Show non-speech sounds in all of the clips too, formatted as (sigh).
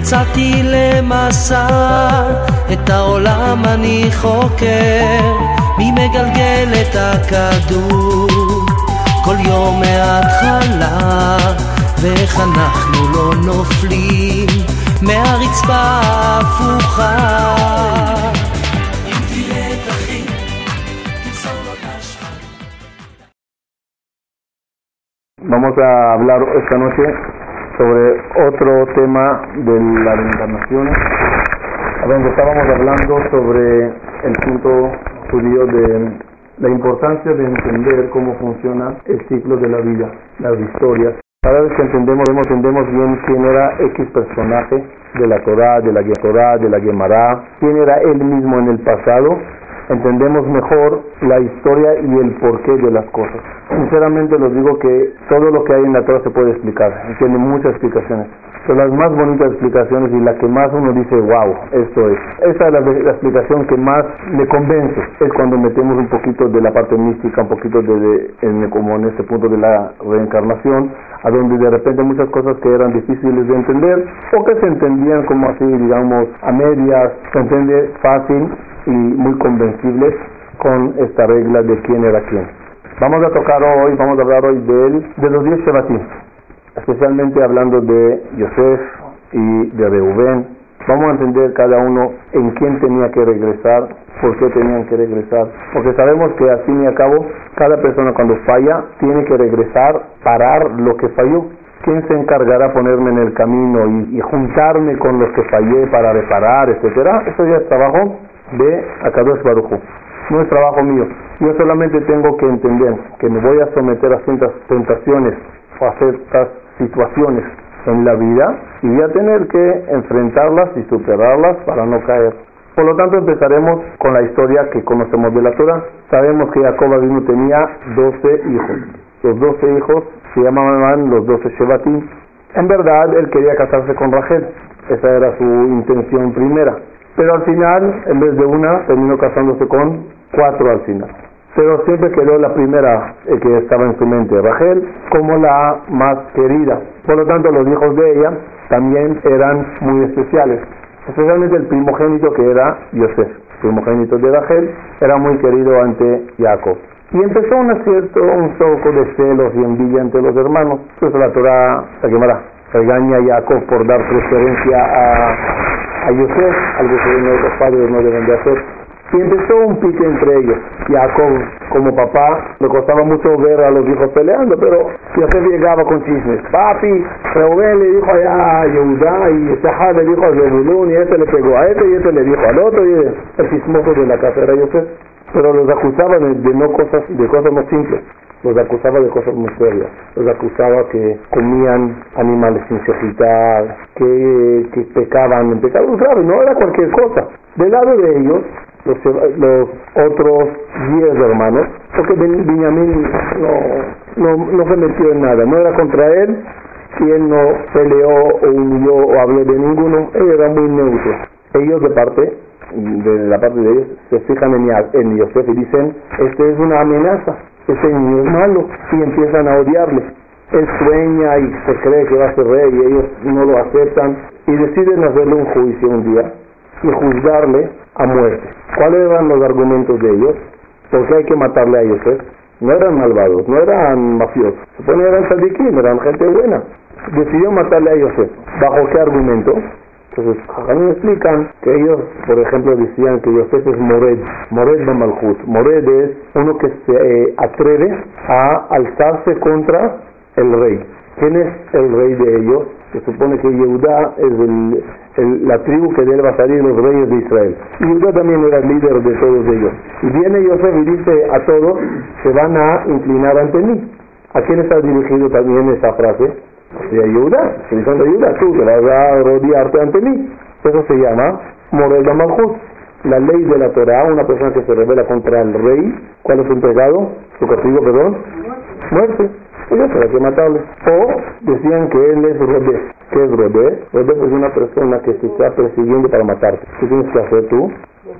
יצאתי למסע, את העולם אני חוקר, מי מגלגל את הכדור? כל יום מההתחלה, ואיך אנחנו לא נופלים מהרצפה ההפוכה. Vamos a hablar esta noche sobre otro tema de la reencarnación, donde estábamos hablando sobre el punto judío de la importancia de entender cómo funciona el ciclo de la vida, las historias. Cada vez que entendemos, entendemos bien quién era X personaje de la Torah, de la de la Gemara, quién era él mismo en el pasado entendemos mejor la historia y el porqué de las cosas. Sinceramente les digo que todo lo que hay en la Torah se puede explicar, tiene muchas explicaciones. Pero las más bonitas explicaciones y la que más uno dice, wow, esto es. Esa es la, explicación que más me convence. Es cuando metemos un poquito de la parte mística, un poquito de, en, como en este punto de la reencarnación, a donde de repente muchas cosas que eran difíciles de entender o que se entendían como así, digamos, a medias, se entiende fácil y muy convencibles con esta regla de quién era quién. Vamos a tocar hoy, vamos a hablar hoy de él, de los diez Shevatim, especialmente hablando de Yosef y de Reubén. Vamos a entender cada uno en quién tenía que regresar, por qué tenían que regresar, porque sabemos que al fin y al cabo cada persona cuando falla tiene que regresar, parar lo que falló. ¿Quién se encargará ponerme en el camino y, juntarme con los que fallé para reparar, etcétera? Eso ya es trabajo de Akadosh Baruchu. No es trabajo mío. Yo solamente tengo que entender que me voy a someter a ciertas tentaciones o a ciertas situaciones en la vida y voy a tener que enfrentarlas y superarlas para no caer. Por lo tanto, empezaremos con la historia que conocemos de la Torah. Sabemos que Jacob Abinu tenía 12 hijos. Los 12 hijos se llamaban los 12 Shevatim. En verdad, él quería casarse con Rachel. Esa era su intención primera. Pero al final, en vez de una, terminó casándose con cuatro al final. Pero siempre quedó la primera eh, que estaba en su mente, Rachel, como la más querida. Por lo tanto, los hijos de ella también eran muy especiales. Especialmente el primogénito que era Yosef, primogénito de Rachel, era muy querido ante Jacob. Y empezó un cierto, un poco de celos y envidia entre los hermanos. Entonces la Torah, la quemará, regaña a Jacob por dar preferencia a a Yosef, algo que los padres no deben de hacer. Y empezó un pique entre ellos. Jacob, como papá, le costaba mucho ver a los hijos peleando, pero Yosef llegaba con chismes. Papi, Reuben le dijo a Yehuda y Sahar le dijo a Zebulun y este le pegó a este y este le dijo al otro y el chismoso de la casa era Yosef. Pero los acusaban de, no cosas, de cosas más simples los acusaba de cosas muy serias, los acusaba que comían animales sin necesitar, que, que pecaban pecados graves, no era cualquier cosa. Del lado de ellos, los, otros diez hermanos, porque Benjamín no, no, no se metió en nada, no era contra él, y él no peleó o humilló o habló de ninguno, él era muy neutro. Ellos de parte de la parte de ellos se fijan en, en Yosef y dicen, este es una amenaza, ese niño es malo y empiezan a odiarle. Él sueña y se cree que va a ser rey y ellos no lo aceptan y deciden hacerle un juicio un día y juzgarle a muerte. ¿Cuáles eran los argumentos de ellos? ¿Por qué hay que matarle a Yosef? No eran malvados, no eran mafiosos. Que eran sadiquín, eran gente buena. Decidió matarle a Yosef. ¿Bajo qué argumento? Entonces, me explican que ellos, por ejemplo, decían que Yosef es Mored, Mored Bamalhut. Mored es uno que se eh, atreve a alzarse contra el rey. ¿Quién es el rey de ellos? Se supone que Yehudá es la tribu que debe salir los reyes de Israel. Y Yehudá también era el líder de todos ellos. Y viene Yosef y dice a todos, se van a inclinar ante mí. ¿A quién está dirigido también esa frase? de ayuda, utilizando ayuda, tú te vas a rodearte ante mí. Eso se llama Morel Malchut. La ley de la Torah, una persona que se revela contra el rey, ¿cuál es su pecado? Su castigo, perdón, muerte. Ellos hay que matarle. O decían que él es Rodé. ¿Qué es Rodé? Rodé es una persona que se está persiguiendo para matarte. ¿Qué tienes que hacer tú?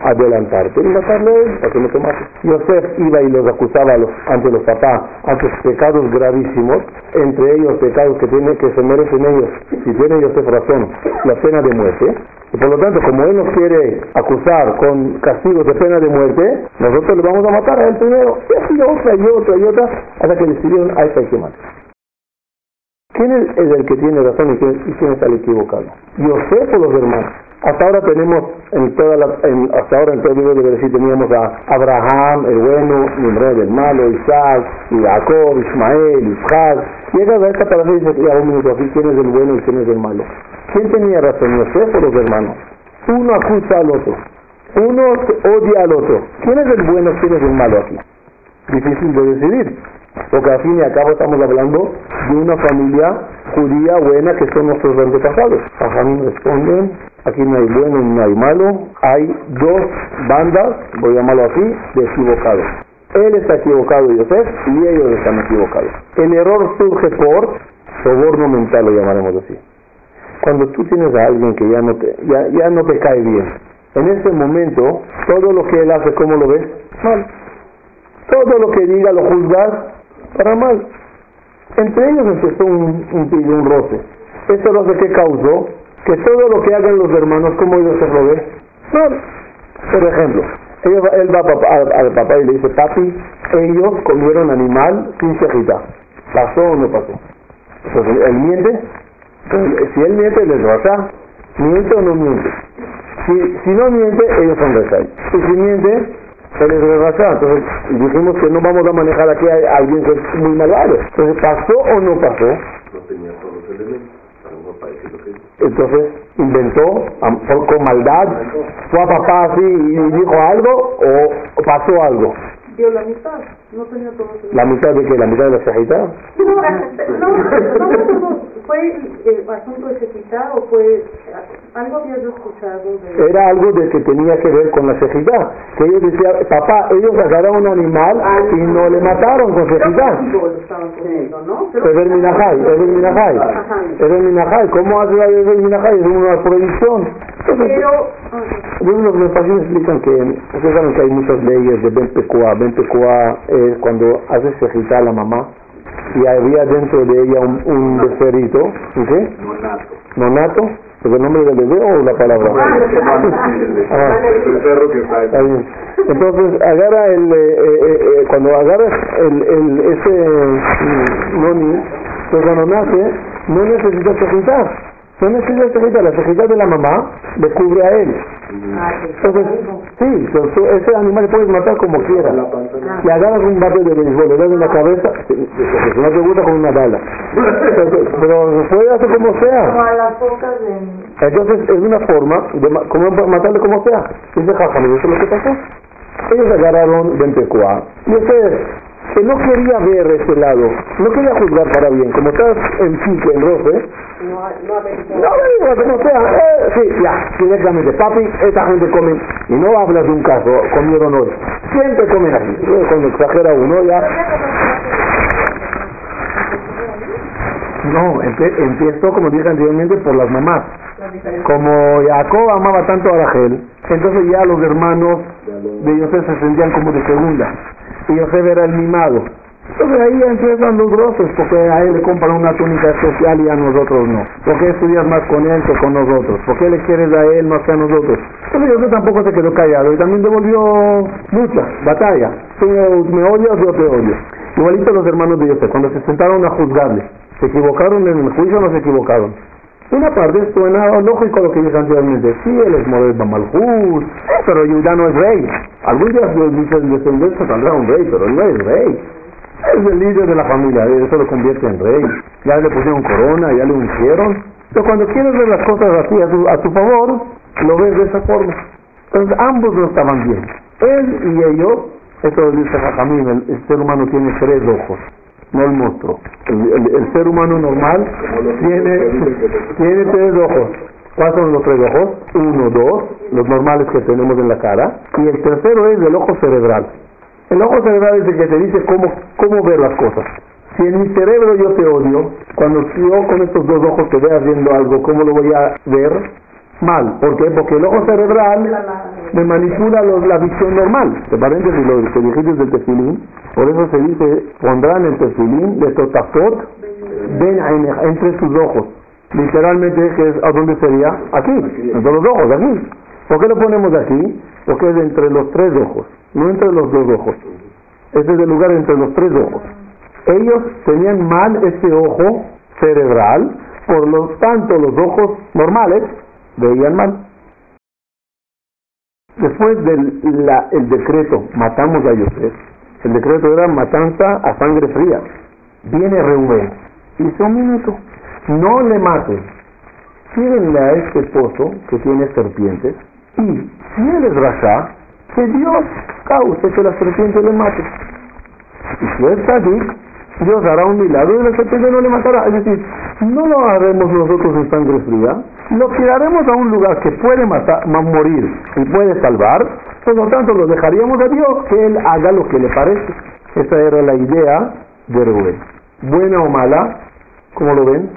adelantarte y matarle a él para que no te mate. Yosef iba y los acusaba los, ante los papás, ante pecados gravísimos, entre ellos pecados que tienen que se merecen ellos, si tiene Yosef razón, la pena de muerte. Y por lo tanto, como él nos quiere acusar con castigos de pena de muerte, nosotros le vamos a matar a él primero, y así otra y otra y otra, hasta que decidieron a esta hay que matar. ¿Quién es el que tiene razón y quién, y está equivocado? ¿Yosef o los hermanos? Hasta ahora tenemos, en toda la, hasta ahora en todo el libro de Bereshit teníamos a Abraham, el bueno, Nimrod, el malo, Isaac, Jacob, Ismael, Isaac. Llega a esta palabra y dice, ya un minuto, aquí quién es el bueno y quién es el malo. ¿Quién tenía razón, Yosef o los hermanos? Uno acusa al otro, uno odia al otro. ¿Quién es el bueno, quién es el malo aquí? Difícil de decidir. Porque al fin y al cabo estamos hablando de una familia judía buena que son nuestros antepasados. Ajamín responden, aquí no hay bueno ni no hay malo, hay dos bandas, voy a llamarlo así, de equivocados. Él está equivocado, Yosef, y ellos están equivocados. El error surge por soborno mental, lo llamaremos así. Cuando tú tienes a alguien que ya no te, ya, ya no te cae bien, en ese momento, todo lo que él hace, ¿cómo lo ves? Mal. Todo lo que diga lo juzgas para mal. Entre ellos empezó un, un, un roce. ¿Eso roce que causó? Que todo lo que hagan los hermanos, como ellos se lo ve? Mal. Por ejemplo, él va al, papá y le dice, papi, ellos comieron animal sin cejita. ¿Pasó o no pasó? Entonces, él miente. Si él miente, les raza. ¿Miente o no miente? Si, si no miente, ellos son rezai. Y si miente, él es rezai. Entonces, dijimos que no vamos a manejar aquí a alguien que es muy malvado. Entonces, ¿pasó o no pasó? No tenía todos los elementos. Entonces, inventó con maldad, fue a papá así y dijo algo o, o pasó algo. dio la mitad, no tenía ¿La mitad de qué? ¿La mitad de la cejita? No, no, no, ¿fue el asunto de Cejita o fue algo habías escuchado de... Era algo de que tenía que ver con la cejita. Que ellos decían, papá, ellos agarraron un animal y no le mataron con cejita. ¿no? Es el minajay, es el minajay. Es el minajay. ¿Cómo hace el minajay? Es una prohibición. Pero, ah, Luego los explican que, ustedes saben que hay muchas leyes de Ben Pekua. Ben Pekua es cuando hace sejita a la mamá y había dentro de ella un, un becerrito, ¿un ¿qué? Nonato. ¿Es el nombre del bebé o la palabra? Ah. Entonces agarra el, eh, eh, eh, cuando agarras el, el, ese mm, noni, pues cuando nace, no necesita cejitar. No necesita cejitar, la cejita de la mamá le cubre a él. Entonces, sí, ese animal le puedes matar como quieras. Si agarras un bate de béisbol, le das en la cabeza, porque si no te gusta con una bala. Entonces, pero se puede hacer como sea. las de... Entonces es una forma de como matarle como sea. Dice Jajam, ¿y eso es lo que pasó? Ellos agarraron Bentecoa. Y ustedes, que no quería ver ese lado, no quería juzgar para bien, como estás en pique, en roce, No, no no digas como sea, eh, sí, ya, directamente, papi, esta gente come, y no hablas de un caso, comieron hoy, siempre comen así, Eh, cuando exagera uno ya, no, empezó como dije anteriormente por las mamás, como Jacob amaba tanto a Rachel, entonces ya los hermanos de Yosef se sentían como de segunda. Y Yosef era el mimado. Entonces ahí empiezan los roces, porque a él le compran una túnica especial y a nosotros no. ¿Por qué estudias más con él que con nosotros? ¿Por qué le quieres a él más que a nosotros? Entonces Yosef tampoco se quedó callado y también devolvió lucha, batalla. Tú me odias, yo te odio. Igualito los hermanos de Yosef, cuando se sentaron a juzgarle, ¿se equivocaron en el juicio o no se equivocaron? Una parte suena lógico lo que dije anteriormente. Sí, él es modelo Malhut, pero Judá no es rey. Algún día de descendencia saldrá un rey, pero él no es rey. Es el líder de la familia, eso lo convierte en rey. Ya le pusieron corona, ya le ungieron. Pero cuando quieres ver las cosas así a tu, a tu favor, lo ves de esa forma. Entonces ambos no estaban bien. Él y ellos, eso dice Jajamín, el ser humano tiene tres ojos no el monstruo. El, el- ser humano normal tiene, tiene tres ojos. ¿Cuáles son los tres ojos? Uno, dos, los normales que tenemos en la cara. Y el tercero es el ojo cerebral. El ojo cerebral es el que te dice cómo, cómo ver las cosas. Si en mi cerebro yo te odio, cuando yo con estos dos ojos te vea haciendo algo, ¿cómo lo voy a ver? Mal. ¿Por qué? Porque el ojo cerebral me manipula los- la visión normal. De paréntesis, lo que dijiste del tefilín, por eso se dice, pondrán el tefilín de totafot ven entre sus ojos. Literalmente, que es, ¿a dónde sería? Aquí, entre los ojos, aquí. ¿Por qué lo ponemos aquí? Porque es entre los tres ojos, no entre los dos ojos. Ese es el lugar entre los tres ojos. Ellos tenían mal ese ojo cerebral, por lo tanto los ojos normales veían mal. Después del el decreto, matamos a Yosef, el decreto era matanza a sangre fría. Viene Reubén, dice un minuto, no le maten, tírenle a este pozo que tiene serpientes y si él es rasha, que Dios cause que la serpiente le mate. Y si es sadik, Dios hará un milagro y la serpiente no le matará. Es decir, no lo haremos nosotros en sangre fría, lo tiraremos a un lugar que puede matar, ma- morir y puede salvar, por lo tanto lo dejaríamos a Dios que Él haga lo que le parece. Esa era la idea de Rubén. Buena o mala, ¿cómo lo ven?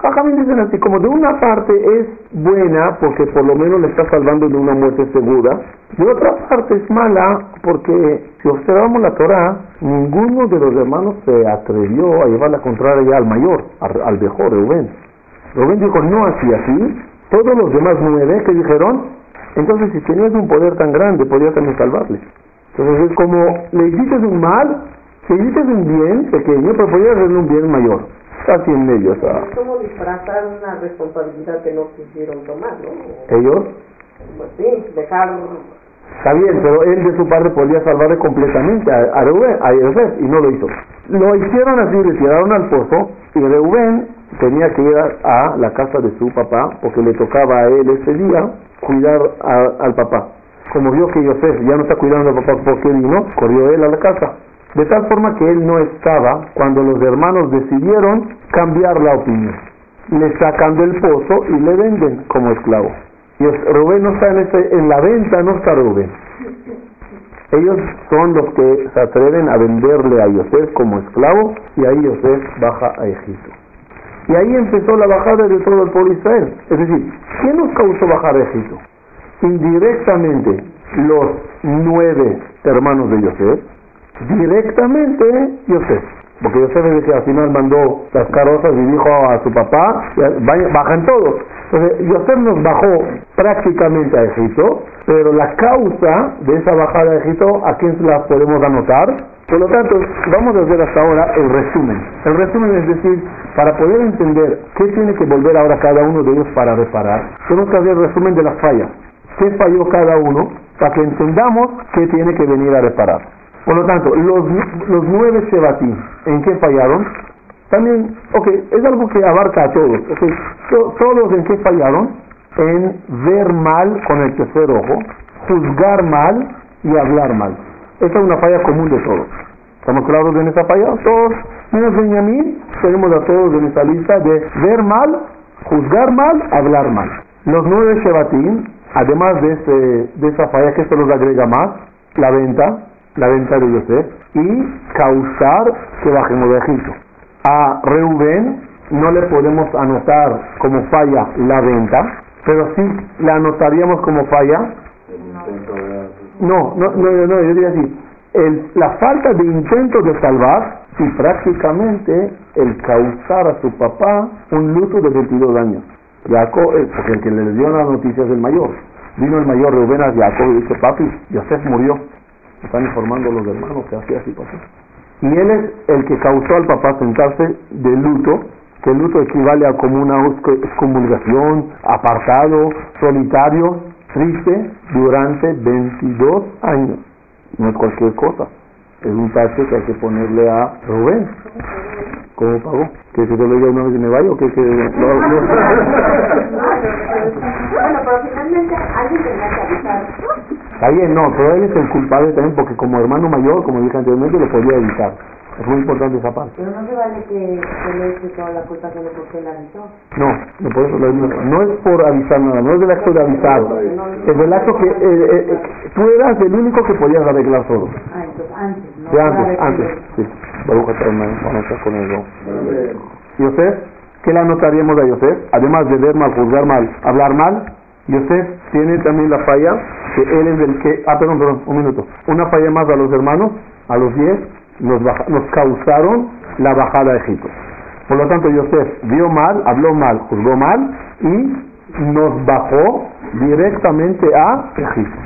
Jajamín dicen así, como de una parte es buena porque por lo menos le está salvando de una muerte segura, de otra parte es mala porque si observamos la Torah, ninguno de los hermanos se atrevió a llevar la contraria al mayor, al, mejor, Rubén. Rubén dijo, no así, así. Todos los demás nueve que dijeron, entonces si tenías un poder tan grande, podías también salvarle. Entonces es como, le hiciste un mal, le hiciste un bien pequeño, pero podías hacerle un bien mayor. Casi en medio, o sea, Es como disfrazar una responsabilidad que no quisieron tomar, ¿no? ellos, Pues sí, dejar... está bien, pero él de su parte podía salvarle completamente a, Reuben, a Yosef, y no lo hizo. Lo hicieron así, le tiraron al pozo, y Reuben tenía que ir a, a la casa de su papá, porque le tocaba a él ese día cuidar a- al papá. Como vio que Yosef ya no está cuidando al papá porque vino, corrió él a la casa. De tal forma que él no estaba cuando los hermanos decidieron cambiar la opinión. Le sacan del pozo y le venden como esclavo. Y Rubén no está en, en la venta, no está Rubén. Ellos son los que se atreven a venderle a Yosef como esclavo y ahí Yosef baja a Egipto. Y ahí empezó la bajada de todo el pueblo de Israel. Es decir, ¿qué nos causó bajar a Egipto? Indirectamente los nueve hermanos de Yosef, directamente Yosef. Porque Yosef es el que al final mandó las carrozas y dijo a su papá, "Ya, vaya- bajan todos. Entonces Yosef nos bajó prácticamente a Egipto, pero la causa de esa bajada a Egipto, ¿a quién la podemos anotar? Por lo tanto, vamos a hacer hasta ahora el resumen. El resumen es decir, para poder entender qué tiene que volver ahora cada uno de ellos para reparar, tenemos que hacer el resumen de las fallas. ¿Qué falló cada uno? Para que entendamos qué tiene que venir a reparar. Por lo tanto, los, los nueve Shebatim, ¿en qué fallaron? También, ok, es algo que abarca a todos. ok. To- todos en qué fallaron? En ver mal con el tercer ojo, juzgar mal y hablar mal. Esa es una falla común de todos. ¿Estamos claros en esa falla? Todos, menos Benjamín, tenemos a todos en esta lista de ver mal, juzgar mal, hablar mal. Los nueve Shebatim, además de, ese, de esa falla que se los agrega más, la venta, la venta de Yosef, y causar que bajemos de Egipto. A Reuben no le podemos anotar como falla la venta, pero sí la anotaríamos como falla no, no, no, no, yo diría así. El, la falta de intento de salvar y prácticamente el causar a su papá un luto de 22 años. Jacob, eh, el que le dio las noticias es el mayor. Vino el mayor Rubén a Jacob y dice, papi, Yosef murió. Están informando los hermanos que así, así pasó. Y él es el que causó al papá sentarse de luto, que el luto equivale a como una exco- excomulgación, apartado, solitario, triste, durante 22 años. No es cualquier cosa. Es un tache que hay que ponerle a Rubén. ¿Cómo pagó? ¿Que se lo diga una vez me vaya o que, lo- lo- Bueno, pero finalmente alguien tenía que avisar. Está bien, no, pero él es el culpable también porque como hermano mayor, como dije anteriormente, lo podía evitar. Es muy importante esa parte. Pero no se vale que, que le eche toda la culpa solo porque él avisó. No, no, por eso lo digo. no es por avisar nada, no es del acto de avisar, es del acto que eh, eh, eh, tú eras el único que podías arreglar todo. Ah, entonces antes, ¿no? De antes, antes, sí. Vamos a estar con eso. Yosef, ¿qué le anotaríamos a Yosef? Además de ver mal, juzgar mal, hablar mal, Yosef tiene también la falla que él es el que, ah, perdón, perdón, un minuto, una falla más a los hermanos, a los diez, nos, nos causaron la bajada a Egipto. Por lo tanto, Yosef vio mal, habló mal, juzgó mal y nos bajó directamente a Egipto.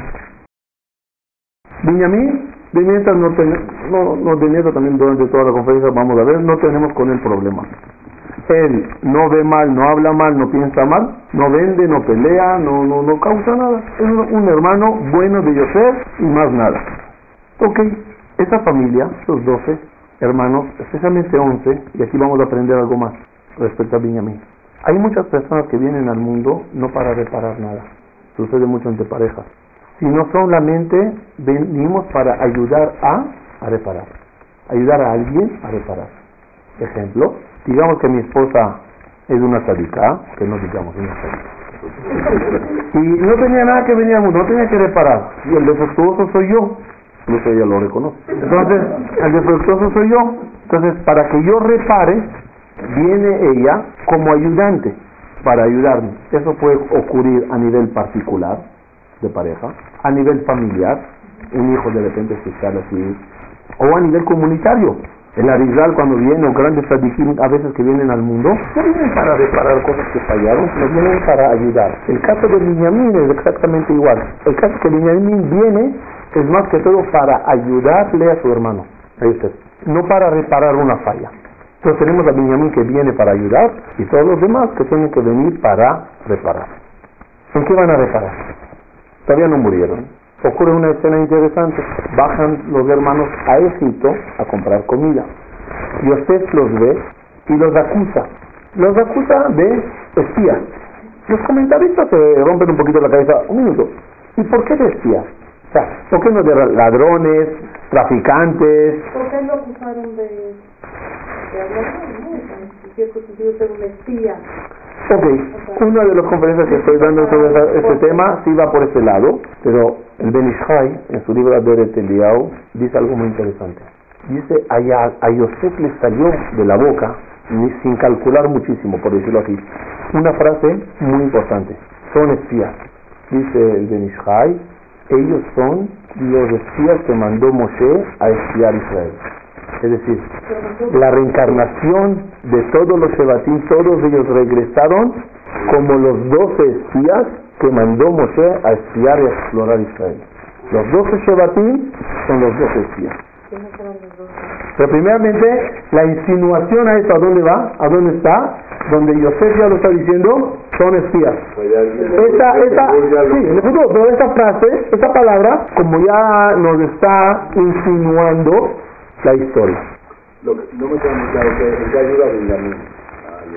Benjamín, de mientras no, no, no de mientras también durante toda la conferencia vamos a ver, no tenemos con él problema. Él no ve mal, no habla mal, no piensa mal, no vende, no pelea, no, no, no causa nada. Es un hermano bueno de Yosef y más nada. Ok, esa familia, los doce hermanos, especialmente once, y aquí vamos a aprender algo más respecto a Benjamín. Hay muchas personas que vienen al mundo no para reparar nada. Sucede mucho entre parejas. Sino solamente venimos para ayudar a, a reparar. Ayudar a alguien a reparar. Ejemplo, digamos que mi esposa es una sadica, que no digamos una sadica. Y no tenía nada que venir al mundo, no tenía que reparar. Y el defectuoso soy yo. Incluso ella lo reconoce. Entonces, el defectuoso soy yo. Entonces, para que yo repare, viene ella como ayudante para ayudarme. Eso puede ocurrir a nivel particular de pareja, a nivel familiar, un hijo de repente especial así, o a nivel comunitario. El Arizal cuando viene, o grandes tzadikim a veces que vienen al mundo, no vienen para reparar cosas que fallaron, sino vienen para ayudar. El caso de Benjamín es exactamente igual. El caso que Benjamín viene es más que todo para ayudarle a su hermano. No para reparar una falla. Entonces tenemos a Benjamín que viene para ayudar y todos los demás que tienen que venir para reparar. ¿En qué van a reparar? Todavía no murieron. Ocurre una escena interesante. Bajan los hermanos a Egipto a comprar comida. Yosef los ve y los acusa. Los acusa de espías. Los comentaristas se rompen un poquito la cabeza. Un minuto. ¿Y por qué de espías? O sea, ¿por qué no de ladrones, traficantes? ¿Por qué lo acusaron de Ok, una de las conferencias que estoy dando sobre este tema sí va por ese lado, pero el Benishai, en su libro Aderet Eliyahu, dice algo muy interesante. Dice, a, a Yosef le salió de la boca, sin calcular muchísimo, por decirlo así, una frase muy importante. Son espías. Dice el Benishai, ellos son los espías que mandó Moshe a espiar Israel. Es decir, la reencarnación de todos los Shebatim, todos ellos regresaron como los doce espías que mandó Moshe a espiar y a explorar Israel. Los doce Shebatim son los doce espías. Pero primeramente, la insinuación a esto, ¿a dónde va? ¿A dónde está? Donde Yosef ya lo está diciendo, son espías. Esta, esta, sí, en el futuro, pero esta frase, esta palabra, como ya nos está insinuando la historia. Lo que, no me queda muy claro que ya ayuda a Benjamín.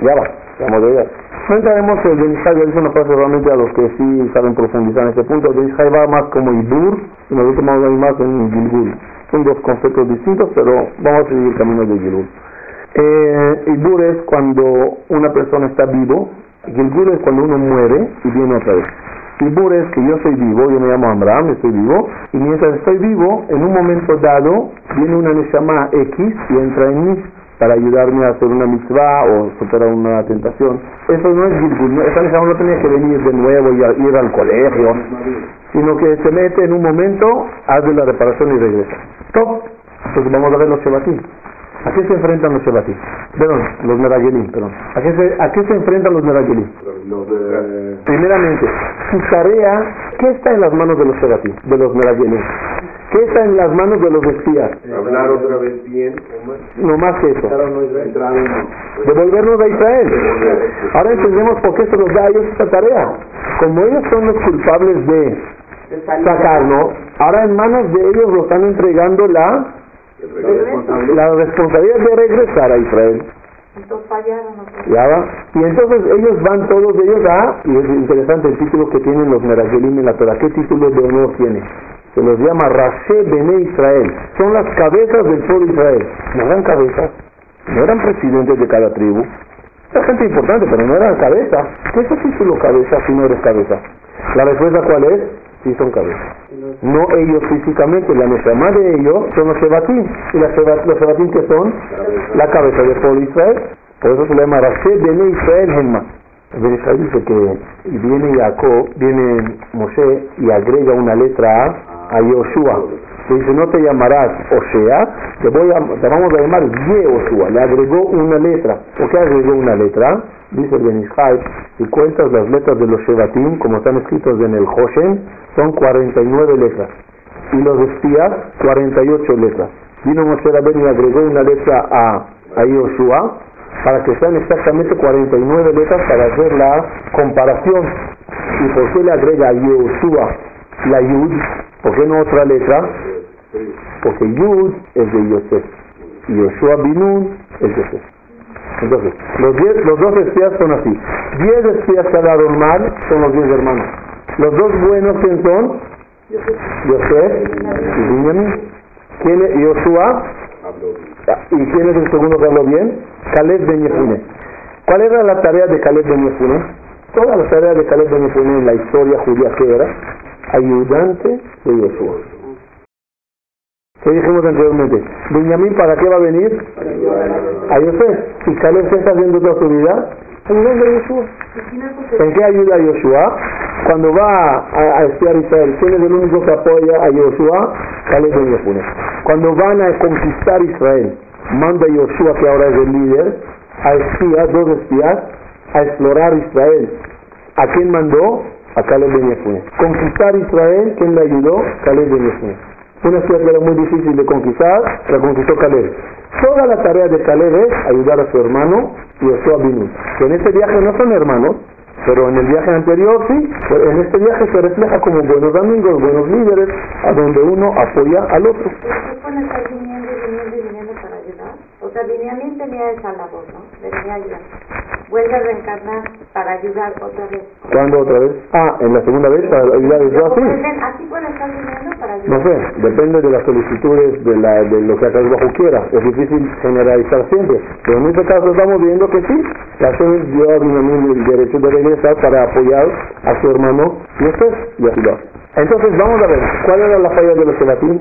Ya va, vamos a ver. No entraremos el Benishai, es una frase realmente a los que sí saben profundizar en este punto. El Benishai va más como Ibur y nosotros vamos a ir más en Gilgul. Son dos conceptos distintos, pero vamos a seguir el camino de Gilgul. Eh, Ibur es cuando una persona está vivo, Gilgul es cuando uno muere y viene otra vez. Ibur es que yo soy vivo, yo me llamo Abraham, estoy vivo, y mientras estoy vivo, en un momento dado, viene una Neshama X y entra en mí para ayudarme a hacer una mitzvah o superar una tentación. Eso no es Gilgul, esa Neshama no tenía que venir de nuevo y ir al colegio, sino que se mete en un momento, hace la reparación y regresa. Top. Entonces vamos a ver los Shebatim. ¿A qué se enfrentan los Shebatim? Perdón, los Meragelim, perdón. ¿A qué se, a qué se enfrentan los Meragelim? Primeramente, su tarea, ¿qué está en las manos de los Shebatim, de los Meragelim? ¿Qué está en las manos de los espías? Hablar otra vez bien. No más que eso. Devolvernos a Israel. Ahora entendemos por qué se nos da a ellos esta tarea. Como ellos son los culpables de sacarnos, ahora en manos de ellos lo están entregando la la responsabilidad de regresar a Israel. Ya va. Y entonces ellos van todos ellos a, y es interesante el título que tienen los Meragelim en la Torah. ¿Qué título de honor tiene? Se los llama Rashe Bene Israel. Son las cabezas del pueblo de Israel. No eran cabezas, no eran presidentes de cada tribu. Era gente importante, pero no eran cabezas. ¿Qué es el título cabeza si no eres cabeza? La respuesta cuál es? Sí son cabezas. No ellos físicamente, la más de ellos son los Shebatim. ¿Y los Shebatim que son? La cabeza del pueblo de Israel. Por eso se le llama Rashe Bene Israel Henma. Israel dice que viene Jacob, viene Moshe y agrega una letra A a Yoshua. Le dice, no te llamarás Osea, te, voy a, vamos a llamar Yehoshua. Le agregó una letra. ¿Por qué agregó una letra? Dice el Benishai, si cuentas las letras de los Shevatim, como están escritos en el Hoshen, son 49 letras. Y los espías, 48 letras. Vino Moshe Rabén y agregó una letra a, a Yoshua, para que sean exactamente 49 letras para hacer la comparación. ¿Y por qué le agrega a Yoshua la Yud? ¿Por qué no otra letra? Porque Yud es de Yosef y Yoshua Binun es de Yosef. Entonces, los, diez, los dos espías son así. Diez espías que hablaron mal son los diez hermanos. Los dos buenos, ¿quién son? Yosef y Benjamín. ¿Quién es Yoshua? ¿Y quién es el segundo que habló bien? Caleb Ben Yefune. ¿Cuál era la tarea de Caleb Ben Yefune? Toda la tarea de Caleb Ben Yefune en la historia judía que era ayudante de Yoshua. ¿Qué dijimos anteriormente? Benjamín, ¿para qué va a venir? A Yosef. ¿Y Caleb qué está haciendo toda su vida? Ayudando a Yoshua. ¿En qué ayuda a Yoshua? Cuando va a, a espiar Israel, ¿quién es el único que apoya a Yoshua? Caleb Ben Yefune. Cuando van a conquistar Israel, manda a Yoshua, que ahora es el líder, a espías, dos espías, a explorar Israel. ¿A quién mandó? A Caleb Ben Yefune. Conquistar Israel, ¿quién le ayudó? Caleb Ben Yefune. Una ciudad que era muy difícil de conquistar, la conquistó Caleb. Toda la tarea de Caleb es ayudar a su hermano Yoshua Binu. Que en este viaje no son hermanos, pero en el viaje anterior sí, en este viaje se refleja como buenos amigos, buenos líderes, a donde uno apoya al otro. ¿Por qué pone estar viniendo y viniendo y viniendo para ayudar? O sea, Benjamín tenía esa labor, ¿no? Venía a ayudar. Vuelve a reencarnar para ayudar otra vez. ¿Cuándo otra vez? Ah, en la segunda vez para ayudar a así. así pueden estar viniendo para ayudar. No sé, depende de las solicitudes de, la, de lo que acá bajo quiera. Es difícil generalizar siempre. Pero en este caso estamos viendo que sí. La Hashem dio a Benjamín el derecho de regresar para apoyar a su hermano y así lo hace. Entonces vamos a ver, ¿cuál era la falla de los Shebatim?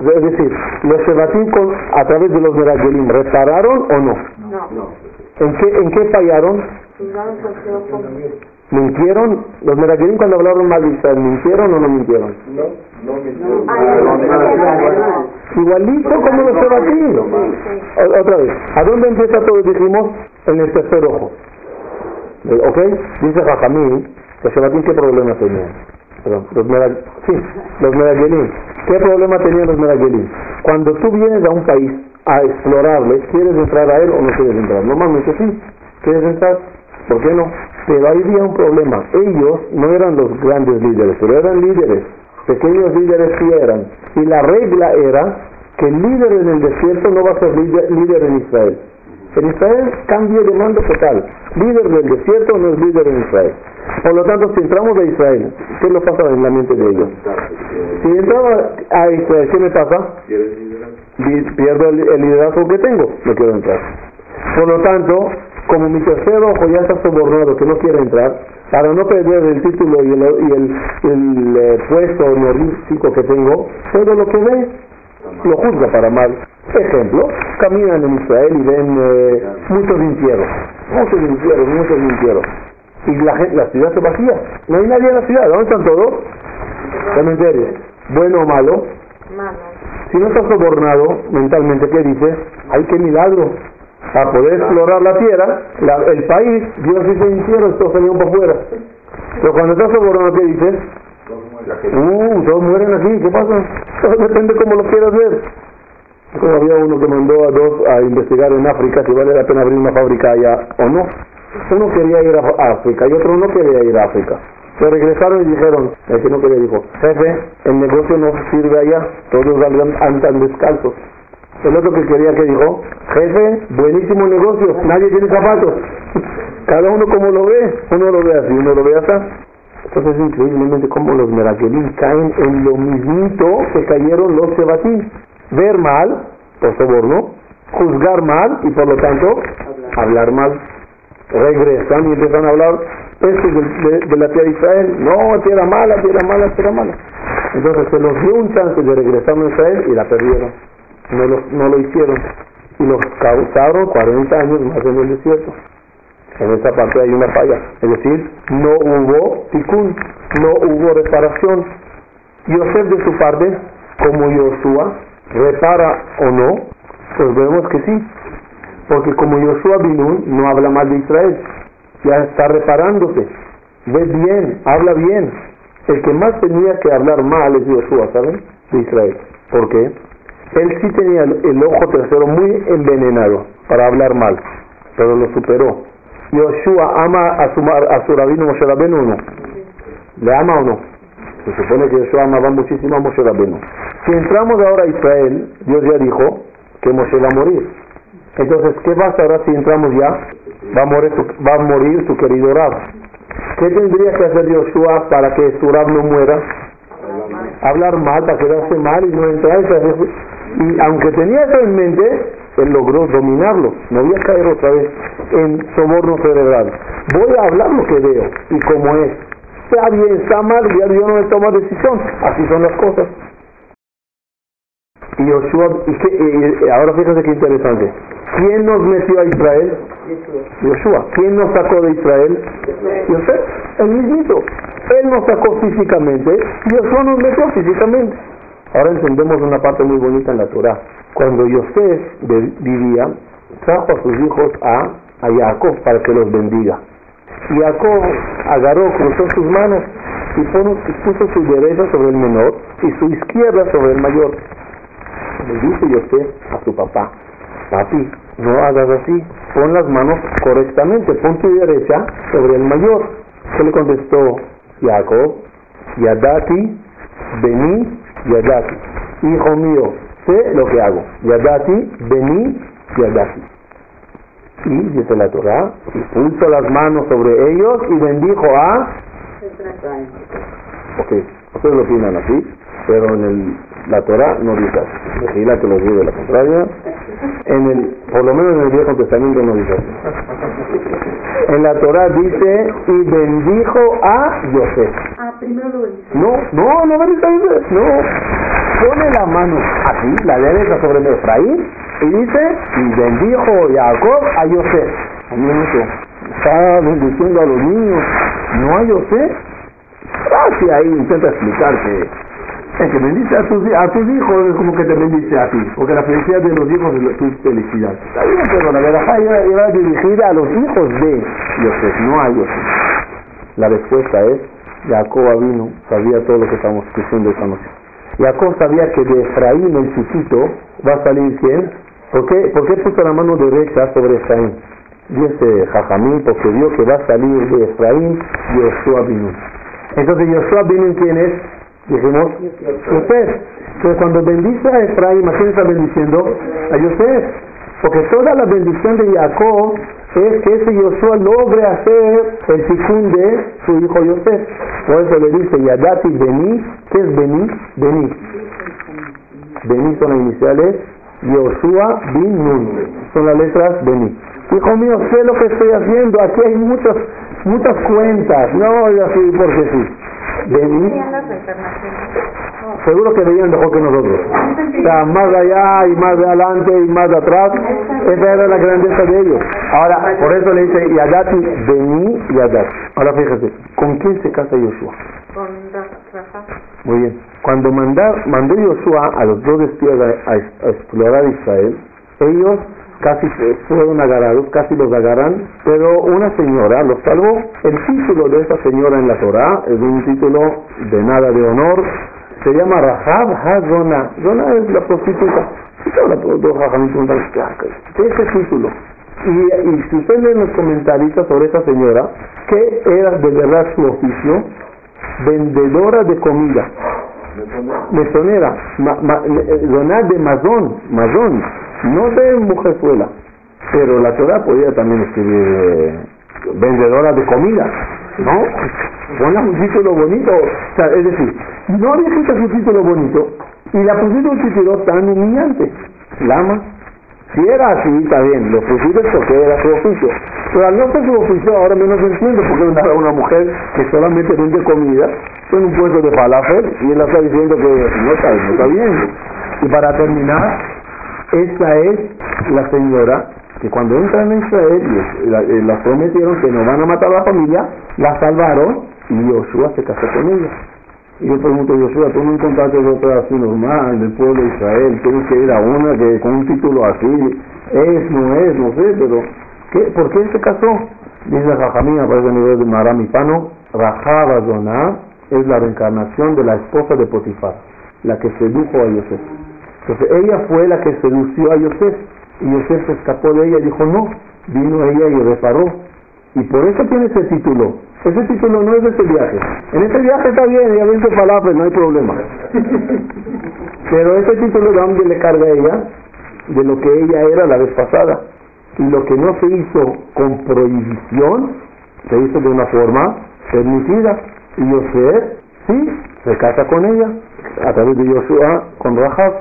Es decir, los Shebatim con, a través de los Meragelim, ¿repararon o no? No. ¿En qué, ¿En qué fallaron? ¿Mintieron? ¿Los Meragelim cuando hablaron mal de Israel, mintieron o no mintieron? Igualito como los Shebatim. O- Otra vez, ¿a dónde empieza todo? Dijimos, en el tercer ojo. Eh, ¿Ok? Dice Jajamín, los Shebatim, ¿qué problema tenían? Perdón, los Merag... Sí, los Meragelim. ¿Qué problema tenían los Meragelim? Cuando tú vienes a un país a explorarle, ¿quieres entrar a él o no quieres entrar? Normalmente sí. ¿Quieres entrar? ¿Por qué no? Pero ahí había un problema. Ellos no eran los grandes líderes, pero eran líderes. Pequeños líderes sí eran. Y la regla era que el líder en el desierto no va a ser líder, líder en Israel. En Israel cambia de mando total. Líder del desierto no es líder en Israel. Por lo tanto, si entramos a Israel, ¿qué lo pasa en la mente de ellos? Si entraba a Israel, ¿qué me pasa? Pierdo el, liderazgo que tengo, no quiero entrar. Por lo tanto, como mi tercer ojo ya está sobornado, que no quiere entrar, para no perder el título y el, y el, el, eh, puesto honorífico que tengo, todo lo que ve lo juzga para mal. Ejemplo, caminan en Israel y ven eh, muchos entierros, muchos entierros, muchos entierros. Y la, gente, la ciudad se vacía, no hay nadie en la ciudad, ¿dónde están todos? Cementerios, bueno o malo, Mano. si no estás sobornado mentalmente, ¿qué dices? ¡Ay, qué milagro! Para poder explorar la tierra, la- el país, Dios dice infierno, todos salieron para afuera. Pero cuando estás sobornado, ¿qué dices? Uh, todos mueren aquí, ¿qué pasa? Todo depende cómo lo quieras ver. Había uno que mandó a dos a investigar en África si vale la pena abrir una fábrica allá o no. Uno quería ir a África y otro no quería ir a África. Se regresaron y dijeron, el que no quería dijo, jefe, el negocio no sirve allá, todos andan descalzos. El otro que quería que dijo, jefe, buenísimo negocio, nadie tiene zapatos. (laughs) Cada uno como lo ve, uno lo ve así, uno lo ve así. Entonces increíblemente como los meraquelim caen en lo mismito que cayeron los sebatín. Ver mal, por soborno, juzgar mal y por lo tanto hablar mal. Regresan y empiezan a hablar de- de la tierra de Israel. No, tierra mala, tierra mala, tierra mala. Entonces se los dio un chance de regresar a Israel y la perdieron. No lo, no lo hicieron. Y los causaron 40 años más en el desierto. En esa parte hay una falla. Es decir, no hubo tikkun, no hubo reparación. Yosef de su parte, como Yoshua, repara o no, pues vemos que sí. Porque como Yoshua Binun no habla mal de Israel, ya está reparándose. Ve bien, habla bien. El que más tenía que hablar mal es Yoshua, ¿saben? De Israel. ¿Por qué? Él sí tenía el ojo tercero muy envenenado para hablar mal, pero lo superó. Yoshua ama a su, a su rabino Moshe Rabenu o no? ¿Le ama o no? Se supone que Yoshua amaba muchísimo a Moshe Rabenu. Si entramos ahora a Israel, Dios ya dijo que Moshe va a morir. Entonces, ¿qué pasa ahora si entramos ya? Va a morir tu, va a morir tu querido Rab. ¿Qué tendría que hacer Yoshua para que su Rab no muera? Hablar mal, para quedarse mal y no entrar. Y aunque tenía eso en mente, él logró dominarlo. No voy a caer otra vez en soborno cerebral. Voy a hablar lo que veo y como es. Está bien, está mal, ya yo no me tomo decisión. Así son las cosas. Y Joshua, y, ahora fíjense qué interesante. ¿Quién nos metió a Israel? Joshua. ¿Quién nos sacó de Israel? Yosef, el mismito. Él nos sacó físicamente y Joshua nos metió físicamente. Ahora entendemos una parte muy bonita en la Torah. Cuando Yosef vivía, trajo a sus hijos a, a Jacob para que los bendiga. Y Jacob agarró, cruzó sus manos y puso su derecha sobre el menor y su izquierda sobre el mayor. Le dice Yosef a su papá, papi, no hagas así, pon las manos correctamente, pon tu derecha sobre el mayor. ¿Qué le contestó Jacob? Yadati, vení, Yadati. Hijo mío, sé lo que hago. Yadati, vení, Yadati. Y dice la Torah, y puso las manos sobre ellos y bendijo a... Ok, ustedes lo tienen así, pero en el, la Torah no dice así. Vigila que los de la contraria. En el, por lo menos en el Viejo Testamento no dice así. En la Torah dice, y bendijo a José. Ah, primero lo bendijo. No, no, no bendice no. Pone la mano así, la derecha sobre el Efraín, y dice, y bendijo Jacob a José. Está bendiciendo a los niños, no a José. Gracias ahí intenta explicar que es que bendice a tus, a tus hijos es como que te bendice a ti, porque la felicidad de los hijos es tu felicidad. Está bien, pero la verdad iba dirigida a los hijos de José, no a José. La respuesta es, Jacob vino, sabía todo lo que estamos diciendo esta noche. Jacob sabía que de Efraín, el chiquito, va a salir quién? ¿Por qué, ¿Por qué puso la mano derecha sobre Efraín? Dice Jajamí, porque vio que va a salir de Efraín Yoshua vino. Entonces Yoshua vino, ¿quién es? Dijimos, Yosef. Entonces cuando bendice a Efraín, ¿a quién está bendiciendo? A Yosef. Porque toda la bendición de Jacob es que ese Yoshua logre hacer el ticún de su hijo Yosef. Por eso le dice, Yadati Beni, ¿qué es Beni? Beni. Beni son las iniciales, Yoshua Bin Nun. Son las letras Beni. Hijo mío, sé lo que estoy haciendo, aquí hay muchas, muchas cuentas. No, así porque sí. Beni. Seguro que veían mejor que nosotros. O sea, más allá y más adelante y más atrás. Esa era la grandeza de ellos. Ahora, por eso le dice Yadati, Beni Yadati. Ahora fíjate, ¿con quién se casa Yoshua? Con Rafa. Muy bien. Cuando mandar, mandó Yoshua a los dos espías a, a, a explorar Israel, ellos casi fueron agarrados, casi los agarran, pero una señora los salvó. El título de esa señora en la Torah es un título de nada de honor, se llama Rahab Hazona. Zona es la prostituta. ¿Qué es ese título? Y, y si usted lee los comentarios sobre esa señora, que era de verdad su oficio, vendedora de comida, mesonera, ma, ma, de mazón, mazón, no de mujerzuela, pero la Torah podía también escribir eh, vendedora de comida, ¿no? Ponla un título bonito, es decir, no necesitas un título bonito y la pusiste un título tan humillante, Lama. Si era así, está bien, lo pusiste porque era su oficio. Pero al no ser su oficio, ahora menos entiendo porque una, una mujer que solamente vende comida en un puesto de falafel y él está diciendo que no está, no está bien. Y para terminar, esta es la señora que cuando entran en Israel y la, eh, prometieron que no van a matar a la familia, la salvaron y Joshua se casó con ella. Y yo pregunto, Joshua, ¿tú no encontraste otra así normal del pueblo de Israel? Tienes que ir a una que con un título así, es, no es, no sé, pero ¿qué? ¿por qué se casó? Dice Jajamín, aparece a nivel de Maramipano, Rajaba Doná es la reencarnación de la esposa de Potifar, la que sedujo a Yosef. Entonces ella fue la que sedució a Yosef y Yosef se escapó de ella y dijo no, vino ella y reparó. Y por eso tiene ese título. Ese título no es de ese viaje. En ese viaje está bien, ella vence palabras, no hay problema. (laughs) Pero ese título dónde le carga a ella, de lo que ella era la vez pasada. Y lo que no se hizo con prohibición, se hizo de una forma permitida. Y Yosef, sí, se casa con ella, a través de Joshua, con Rahab.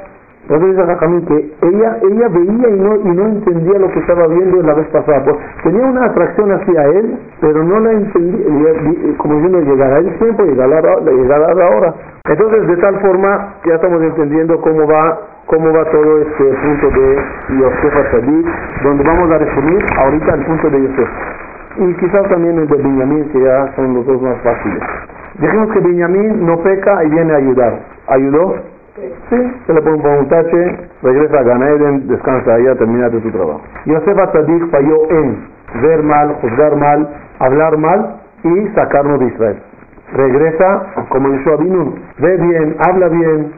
Entonces dice que ella, ella veía y no, y no entendía lo que estaba viendo la vez pasada. Pues, tenía una atracción hacia él, pero no la entendía, como diciendo, llegará el tiempo, llegará, llegará la hora. Entonces, de tal forma, ya estamos entendiendo cómo va cómo va todo este punto de Yosef Atzadik, donde vamos a resumir ahorita el punto de Yosef. Y quizás también el de Benjamín, que ya son los dos más fáciles. Dijimos que Benjamín no peca y viene a ayudar. ¿Ayudó? Sí, se le pone un tache, regresa a Ganaeden, descansa allá, termina tu trabajo. Yosef Atzadik falló en ver mal, juzgar mal, hablar mal y sacarnos de Israel. Regresa como Yeshua vino, ve bien, habla bien,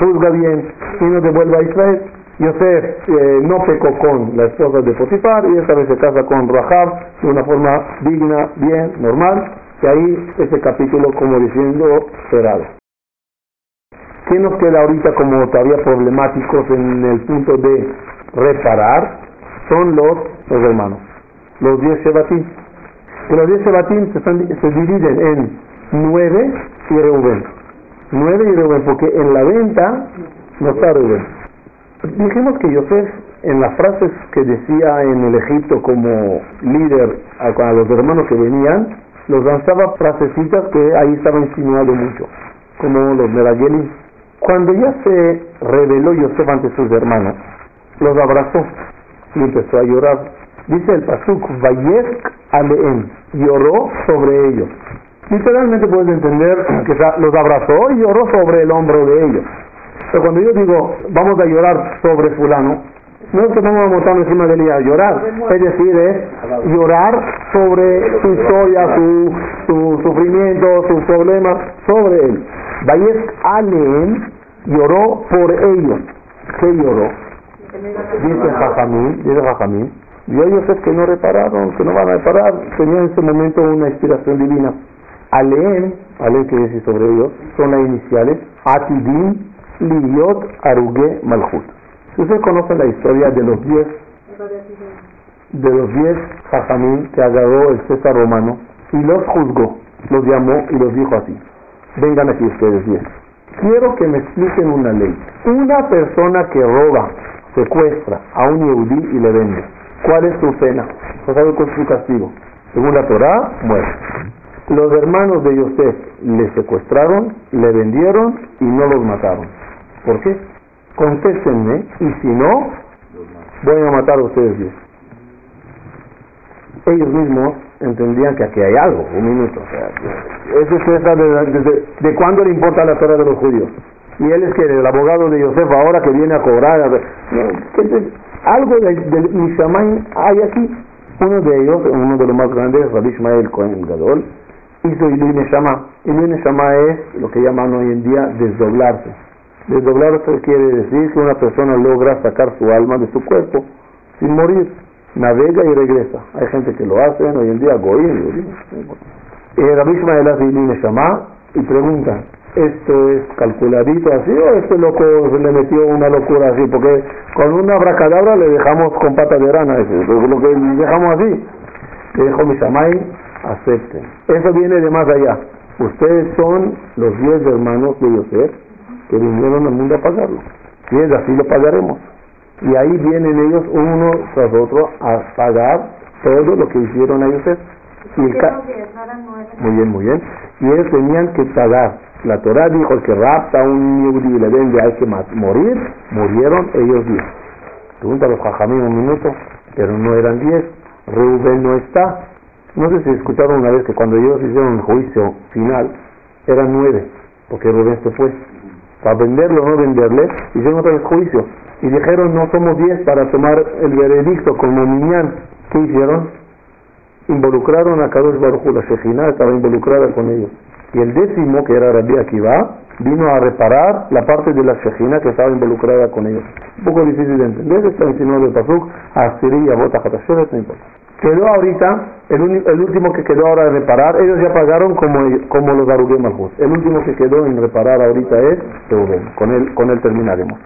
juzga bien y nos devuelve a Israel. Yosef eh, no pecó con la esposa de Potifar y esta vez se casa con Rahab de una forma digna, bien, normal. Y ahí ese capítulo, como diciendo, cerrado. ¿Qué nos queda ahorita como todavía problemáticos en el punto de reparar? Son los, los hermanos, los diez Shebatim. los diez Shebatim se, se dividen en nueve y Reuben. Nueve y Reuben, porque en la venta no está Reuben. Dijimos que Yosef, en las frases que decía en el Egipto como líder a, los hermanos que venían, los lanzaba frasecitas que ahí estaba insinuado mucho, como los Meragelim cuando ya se reveló Yosef ante sus hermanos, los abrazó y empezó a llorar. Dice el Pasuk, Vayek Aleem, lloró sobre ellos. Literalmente puedes entender que los abrazó y lloró sobre el hombro de ellos. Pero cuando yo digo, vamos a llorar sobre fulano, no es que vamos a encima de él y a llorar, es decir, es llorar sobre su historia, su, su sufrimiento, sus problemas, sobre él. Vayek Aleem lloró por ellos. ¿Qué lloró? Dice Jajamín, dice Jajamín, y ellos es que no repararon, que no van a reparar, tenían en ese momento una inspiración divina. Aleem, Aleem que decir sobre ellos, son las iniciales, Atidim, Liot, Aruge, Malhut. Ustedes conocen la historia de los diez, de los diez Jajamín que agarró el César romano y los juzgó, los llamó y los dijo así, vengan aquí ustedes diez quiero que me expliquen una ley. Una persona que roba, secuestra a un yehudí y le vende, ¿cuál es su pena? ¿Cuál es su castigo? Según la Torah, muere. Los hermanos de Yosef le secuestraron, le vendieron y no los mataron. ¿Por qué? Contéstenme y si no, voy a matar a ustedes. Ellos mismos entendían que aquí hay algo, un minuto. Eso es de, de, cuándo le importa la Torah de los judíos. Y él es que el abogado de Yosef ahora que viene a cobrar, algo del de hay aquí. Uno de ellos, uno de los más grandes, Rabbi Ishmael Cohen Gadol, hizo Ilui Neshama. Ilui Neshama es lo que llaman hoy en día desdoblarse. Desdoblarse quiere decir que una persona logra sacar su alma de su cuerpo sin morir navega y regresa. Hay gente que lo hace hoy en día, Goim, eh, Rabbi Ishmael hace y pregunta, ¿esto es calculadito así o este loco se le metió una locura así? Porque con una abracadabra le dejamos con pata de rana, lo que le dejamos así. Le dijo Mishamay, acepten. Eso viene de más allá. Ustedes son los diez hermanos de Yosef que vinieron al mundo a pagarlo. Y es así lo pagaremos y ahí vienen ellos uno tras otro a pagar todo lo que hicieron a Yosef. Y el muy bien, muy bien. Y ellos tenían que pagar. La Torah dijo que rapta a un yudí y le vende hay que morir, murieron ellos diez. Pregunta a los jajamín un minuto, pero no eran diez. Reuben no está. No sé si escucharon una vez que cuando ellos hicieron el juicio final, eran nueve, porque Reuben se fue. Para venderlo o no venderle, hicieron otra vez juicio. Y dijeron, no somos diez para tomar el veredicto como Miñán. ¿Qué hicieron? Involucraron a Kadosh Baruj la Shejina estaba involucrada con ellos. Y el décimo, que era Rabbi Akiva, vino a reparar la parte de la Shejina que estaba involucrada con ellos. Un poco difícil de entender, está en de Pasuk, Asiri y Abota Hatasheret, no importa. Quedó ahorita, el, el, último que quedó ahora de reparar, ellos ya pagaron como, como los Arugem El último que quedó en reparar ahorita es Reuben, con él, con él terminaremos.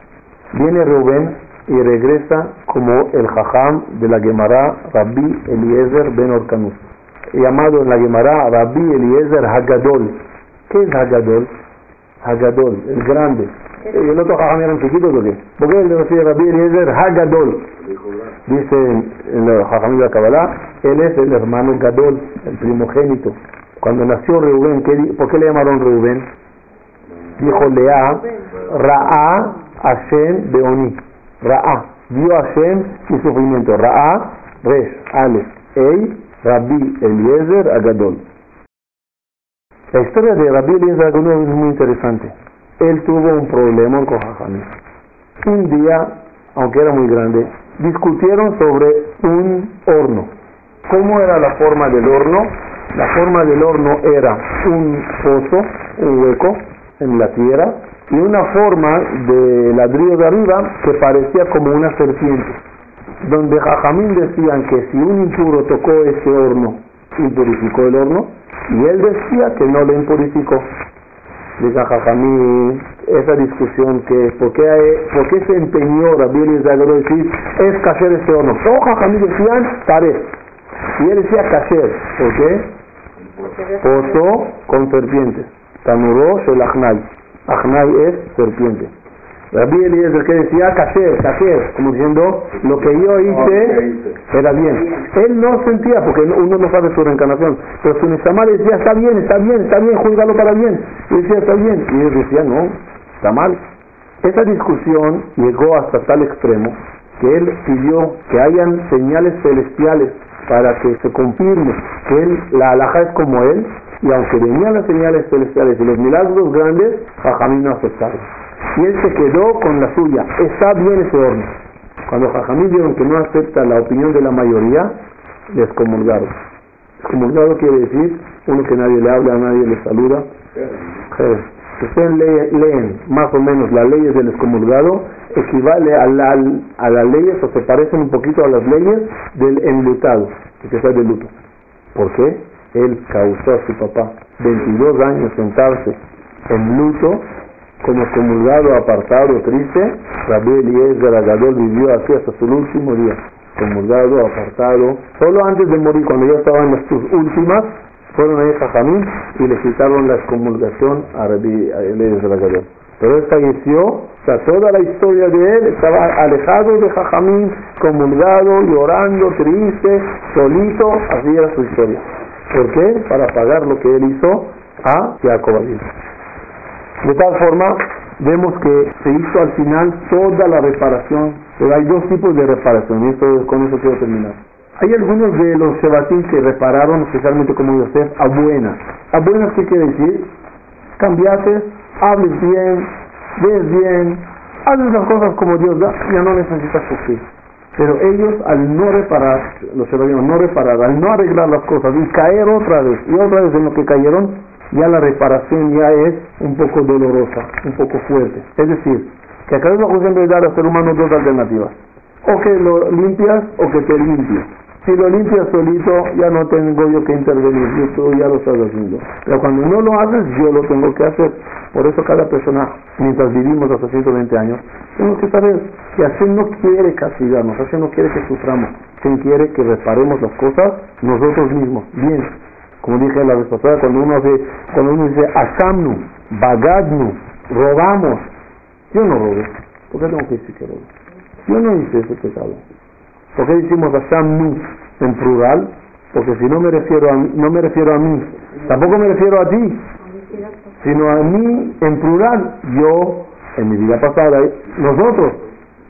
Viene Reuben y regresa como el Jajam de la Gemara Rabbi Eliezer Ben Orkanus, llamado en la Gemara Rabbi Eliezer Hagadol. ¿Qué es Hagadol? Hagadol, el grande. ¿Y el otro Jajam eran chiquitos o qué? ¿Por qué le decía Rabbi Eliezer Hagadol? Dice el Jajam de la Kabbalah, él es el hermano Gadol, el primogénito. Cuando nació Reuben, ¿por qué le llamaron Reuben? Dijo Lea, Ra'a Hashem Beoni. Ra'a, vio Hashem y sufrimiento. Ra'a, Resh, Aleph, Ei, Rabbi Eliezer Agadol. La historia de Rabbi Eliezer Agadol es muy interesante. Él tuvo un problema con Jajamí. Un día, aunque era muy grande, discutieron sobre un horno. ¿Cómo era la forma del horno? La forma del horno era un pozo, un hueco en la tierra, y una forma de ladrillo de arriba que parecía como una serpiente, donde Jajamín decían que si un impuro tocó ese horno, impurificó el horno, y él decía que no le impurificó. Dice Jajamín, esa discusión que ¿por qué, por qué se empeñó Rabbi Eliezer decir es cacher ese horno? Todos Jajamín decían taref, y él decía cacher, ¿por qué? Pozo con serpientes. Tanuró Shelachnai. Ajnai es serpiente. Rabbi Eliezer que decía caché, caché, como diciendo lo que yo hice era bien. Él no sentía, porque uno no sabe su reencarnación, pero su Neshamá decía está bien, está bien, está bien, juzgalo para bien. Y decía está bien, y él decía no, está mal. Esa discusión llegó hasta tal extremo que él pidió que hayan señales celestiales para que se confirme que él, la alhaja es como él, y aunque venían las señales celestiales y los milagros grandes, Jajamín no aceptaron. Y él se quedó con la suya. Está bien ese horno. Cuando Jajamín vieron que no acepta la opinión de la mayoría, les comulgaron. Excomulgado quiere decir uno que nadie le habla, nadie le saluda. Si ustedes leen, más o menos las leyes del excomulgado, equivale a, la, a las leyes o se parecen un poquito a las leyes del enlutado, que está de luto. ¿Por qué? él causó a su papá 22 años sentarse en luto, como comulgado, apartado, triste, Rabbi Eliezer Agadol vivió así hasta su último día, comulgado, apartado, solo antes de morir, cuando ya estaba en sus últimas, fueron a Jajamín y le quitaron la excomulgación a Rabbi Eliezer Agadol. Pero él falleció, sea, toda la historia de él estaba alejado de Jajamín, comulgado, llorando, triste, solito, así era su historia. ¿Por qué? Para pagar lo que él hizo a Jacob De tal forma, vemos que se hizo al final toda la reparación, pero hay dos tipos de reparación, y esto, con eso quiero terminar. Hay algunos de los Shebatim que repararon, especialmente como Yosef, a buenas. ¿A buenas qué quiere decir? Cambiaste, hables bien, ves bien, haces las cosas como Dios da, ya no necesitas sufrir. Pero ellos al no reparar, los ciudadanos no reparar, al no arreglar las cosas y caer otra vez y otra vez en lo que cayeron, ya la reparación ya es un poco dolorosa, un poco fuerte. Es decir, que acá es siempre dar al ser humano dos alternativas. O que lo limpias o que te limpies. Si lo limpias solito, ya no tengo yo que intervenir, tú ya lo estás haciendo. Pero cuando no lo haces, yo lo tengo que hacer. Por eso cada persona, mientras vivimos hasta 120 años, tenemos que saber que Hashem no quiere castigarnos, Hashem no quiere que suframos, Hashem quiere que reparemos las cosas nosotros mismos, bien. Como dije la vez pasada, cuando uno, hace, cuando uno dice Asamnu, Bagadnu, robamos, yo no robé. ¿Por qué tengo que decir que robé? Yo no hice ese pecado. ¿Por qué decimos Hashem en plural? Porque si no me refiero a mí, no me refiero a mí, tampoco me refiero a ti, sino a mí en plural, yo, en mi vida pasada, nosotros.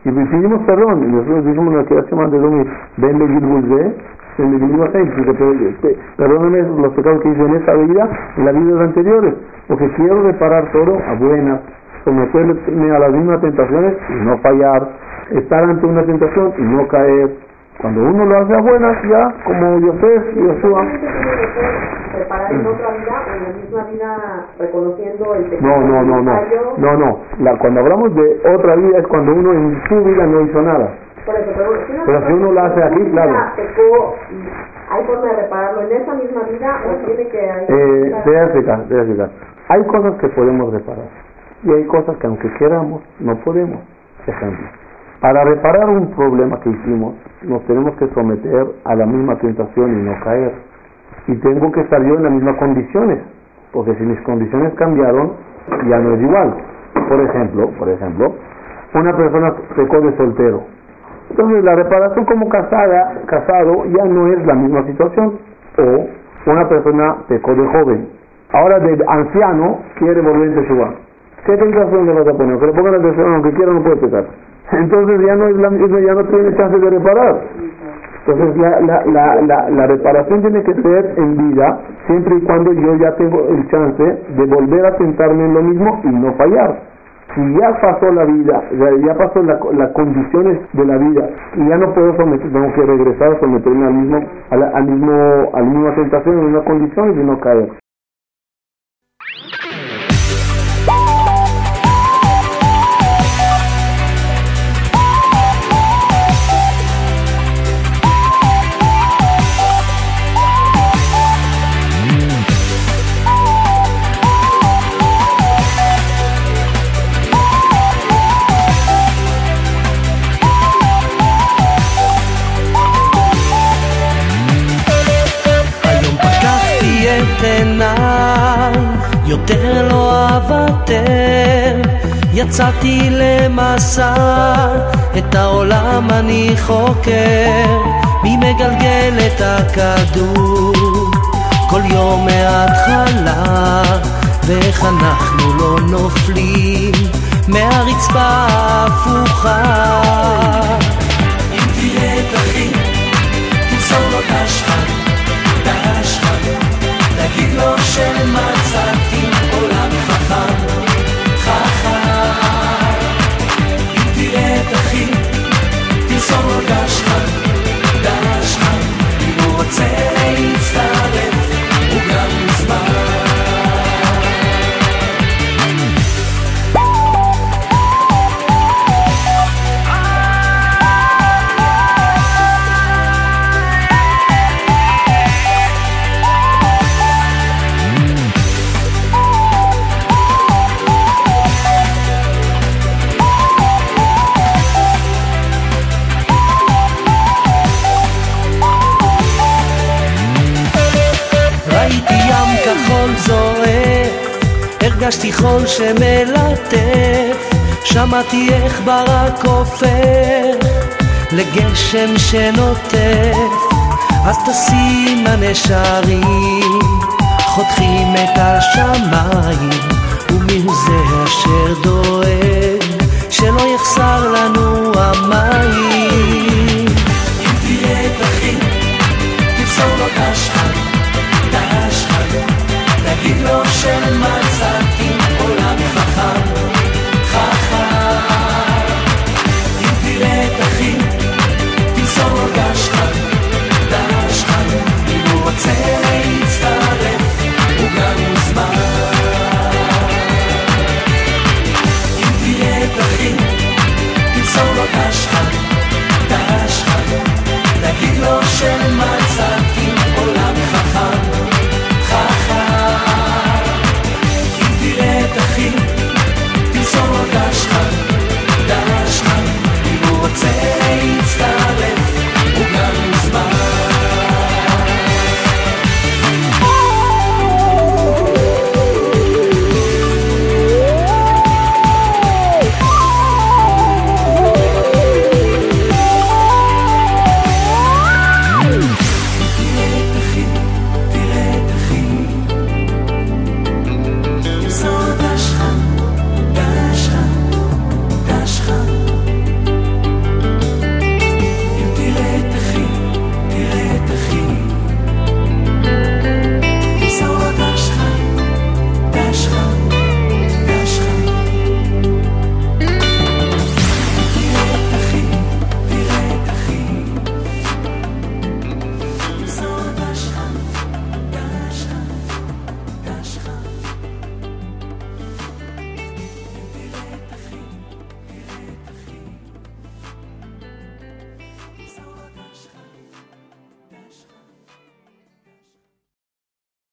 Y pedimos perdón, y nosotros dijimos la semana de Domi, ven de Gilbulze, en el perdóname los pecados que hice en esta vida, en las vidas anteriores, porque quiero reparar todo a buenas, someterme a las mismas tentaciones y no fallar, estar ante una tentación y no caer. Cuando uno lo hace a buenas, ya, como Yosef y Yoshua. ¿Preparar en otra vida o en la misma vida reconociendo el pecado? No, no, no, no. No, no. La, cuando hablamos de otra vida es cuando uno en su vida no hizo nada. Por eso, pero, si uno, pero si uno lo hace aquí, claro. Pecó, ¿Hay forma de repararlo en esa misma vida o tiene que... Eh, déjame Hay cosas que podemos reparar y hay cosas que aunque queramos no podemos. Ejemplo, para reparar un problema que hicimos nos tenemos que someter a la misma tentación y no caer. Y tengo que estar yo en las mismas condiciones, porque si mis condiciones cambiaron ya no es igual. Por ejemplo, por ejemplo, una persona pecó de soltero. Entonces la reparación como casada, casado ya no es la misma situación. O una persona pecó de joven. Ahora de anciano quiere volverse a ¿Qué tentación le vas a poner? Que le ponga la atención, aunque quiera no puede pecar. Entonces ya no, es la, ya no tiene chance de reparar. Entonces la, la, la, la, la reparación tiene que ser en vida, siempre y cuando yo ya tengo el chance de volver a sentarme en lo mismo y no fallar. Si ya pasó la vida, ya pasó las condiciones de la vida y ya no puedo someter, tengo que regresar a someterme al mismo, al, mismo, a la misma tentación, en una condición y no caer. אוותר יצאתי למסע, את העולם אני חוקר, מי מגלגל את הכדור? כל יום מההתחלה, ואיך אנחנו לא נופלים מהרצפה ההפוכה. אם תראה את תמסור לו דשחק, דשחק, תגיד לו שמצאתי חכם, אם תראה את אחי, תרסום לו גשחם חול שמלטף, שמעתי איך ברק הופך לגשם שנוטף, אז תשים הנשרים, חותכים את השמיים, ומיהו זה אשר דואג, שלא יחסר לנו המים. אם תראה את תמסור לו השחק, תגיד לו שמה רוצה להצטרף, הוא גם מוזמן.